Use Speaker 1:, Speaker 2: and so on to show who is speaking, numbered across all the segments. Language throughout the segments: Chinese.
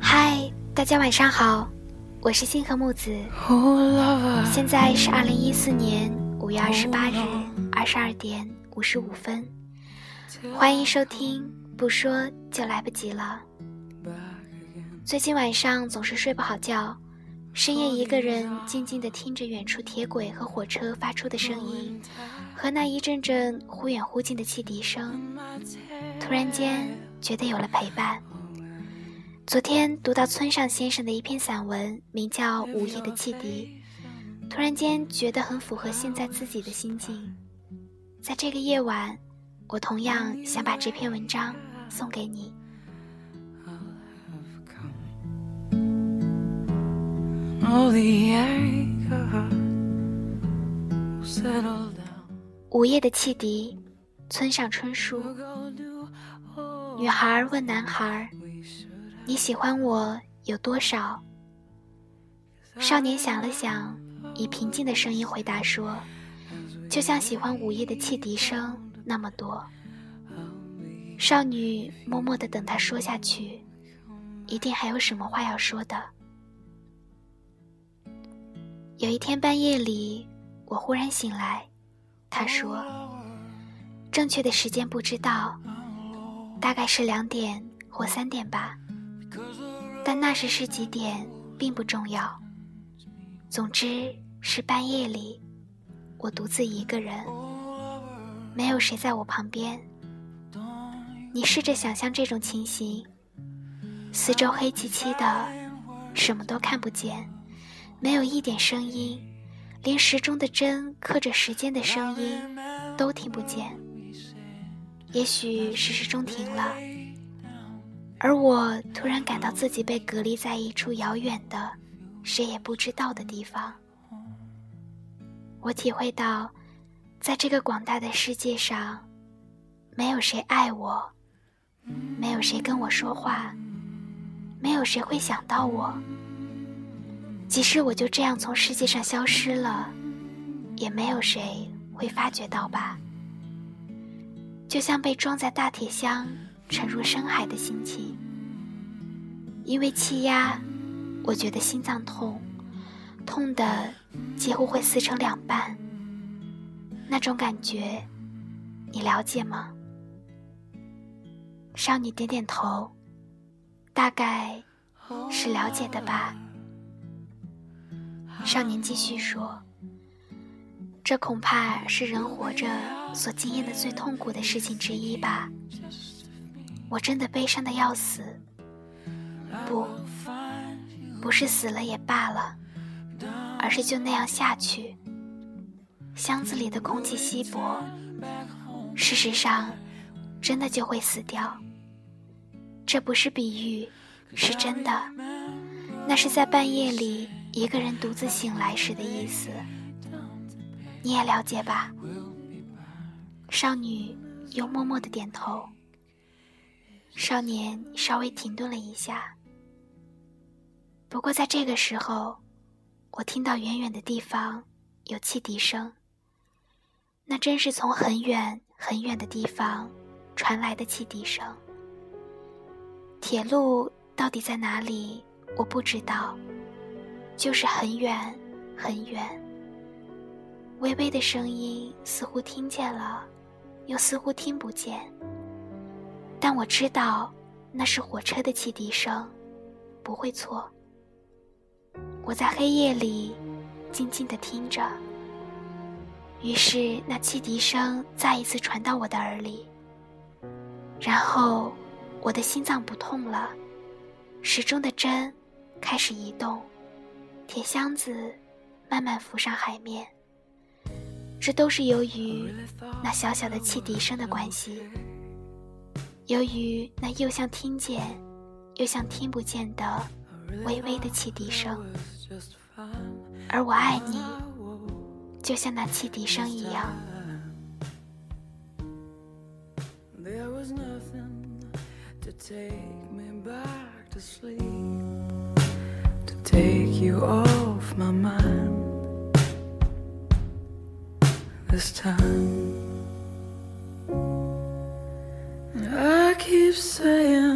Speaker 1: hi 大家晚上好。我是星河木子。现在是二零一四年五月二十八日二十二点五十五分。欢迎收听不说就来不及了。最近晚上总是睡不好觉，深夜一个人静静地听着远处铁轨和火车发出的声音，和那一阵阵忽远忽近的汽笛声，突然间觉得有了陪伴。昨天读到村上先生的一篇散文，名叫《午夜的汽笛》，突然间觉得很符合现在自己的心境。在这个夜晚，我同样想把这篇文章送给你。午夜的汽笛，村上春树。女孩问男孩你喜欢我有多少？”少年想了想，以平静的声音回答说：“就像喜欢午夜的汽笛声那么多。”少女默默的等他说下去，一定还有什么话要说的。有一天半夜里，我忽然醒来，他说：“正确的时间不知道，大概是两点或三点吧。但那时是几点并不重要。总之是半夜里，我独自一个人，没有谁在我旁边。你试着想象这种情形：四周黑漆漆的，什么都看不见，没有一点声音，连时钟的针刻着时间的声音都听不见。也许是时钟停了。而我突然感到自己被隔离在一处遥远的、谁也不知道的地方。我体会到，在这个广大的世界上，没有谁爱我，没有谁跟我说话，没有谁会想到我。即使我就这样从世界上消失了，也没有谁会发觉到吧。就像被装在大铁箱。沉入深海的心情，因为气压，我觉得心脏痛，痛的几乎会撕成两半。那种感觉，你了解吗？少女点点头，大概是了解的吧。少年继续说：“这恐怕是人活着所经验的最痛苦的事情之一吧。”我真的悲伤的要死，不，不是死了也罢了，而是就那样下去。箱子里的空气稀薄，事实上，真的就会死掉。这不是比喻，是真的。那是在半夜里一个人独自醒来时的意思。你也了解吧？少女又默默的点头。少年稍微停顿了一下，不过在这个时候，我听到远远的地方有汽笛声。那真是从很远很远的地方传来的汽笛声。铁路到底在哪里？我不知道，就是很远很远。微微的声音似乎听见了，又似乎听不见。但我知道，那是火车的汽笛声，不会错。我在黑夜里静静地听着，于是那汽笛声再一次传到我的耳里。然后，我的心脏不痛了，时钟的针开始移动，铁箱子慢慢浮上海面。这都是由于那小小的汽笛声的关系。由于那又像听见，又像听不见的微微的汽笛声，而我爱你，就像那汽笛声一样。
Speaker 2: There was nothing to take me back to sleep. Take you off my mind this time. I keep saying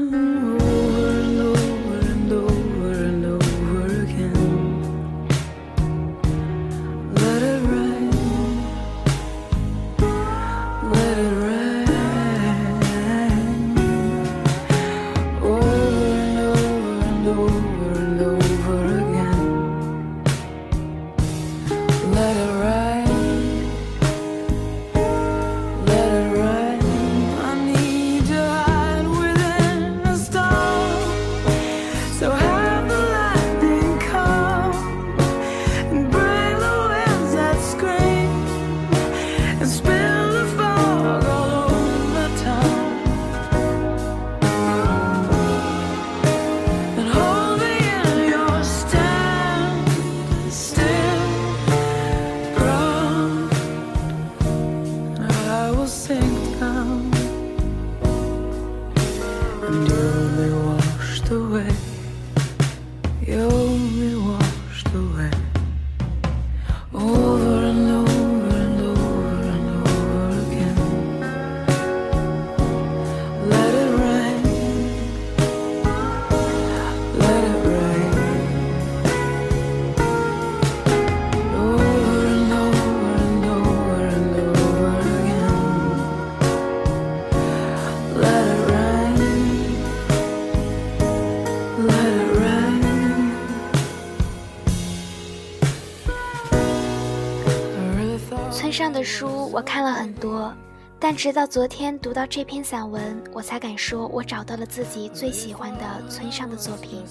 Speaker 1: 上的书我看了很多，但直到昨天读到这篇散文，我才敢说我找到了自己最喜欢的村上的作品。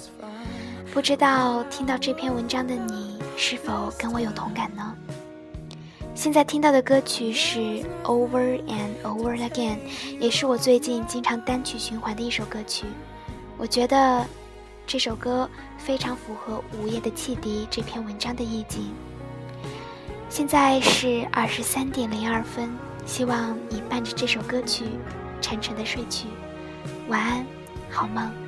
Speaker 1: 不知道听到这篇文章的你是否跟我有同感呢？现在听到的歌曲是《Over and Over Again》，也是我最近经常单曲循环的一首歌曲。我觉得这首歌非常符合《午夜的汽笛》这篇文章的意境。现在是二十三点零二分，希望你伴着这首歌曲沉沉的睡去，晚安，好梦。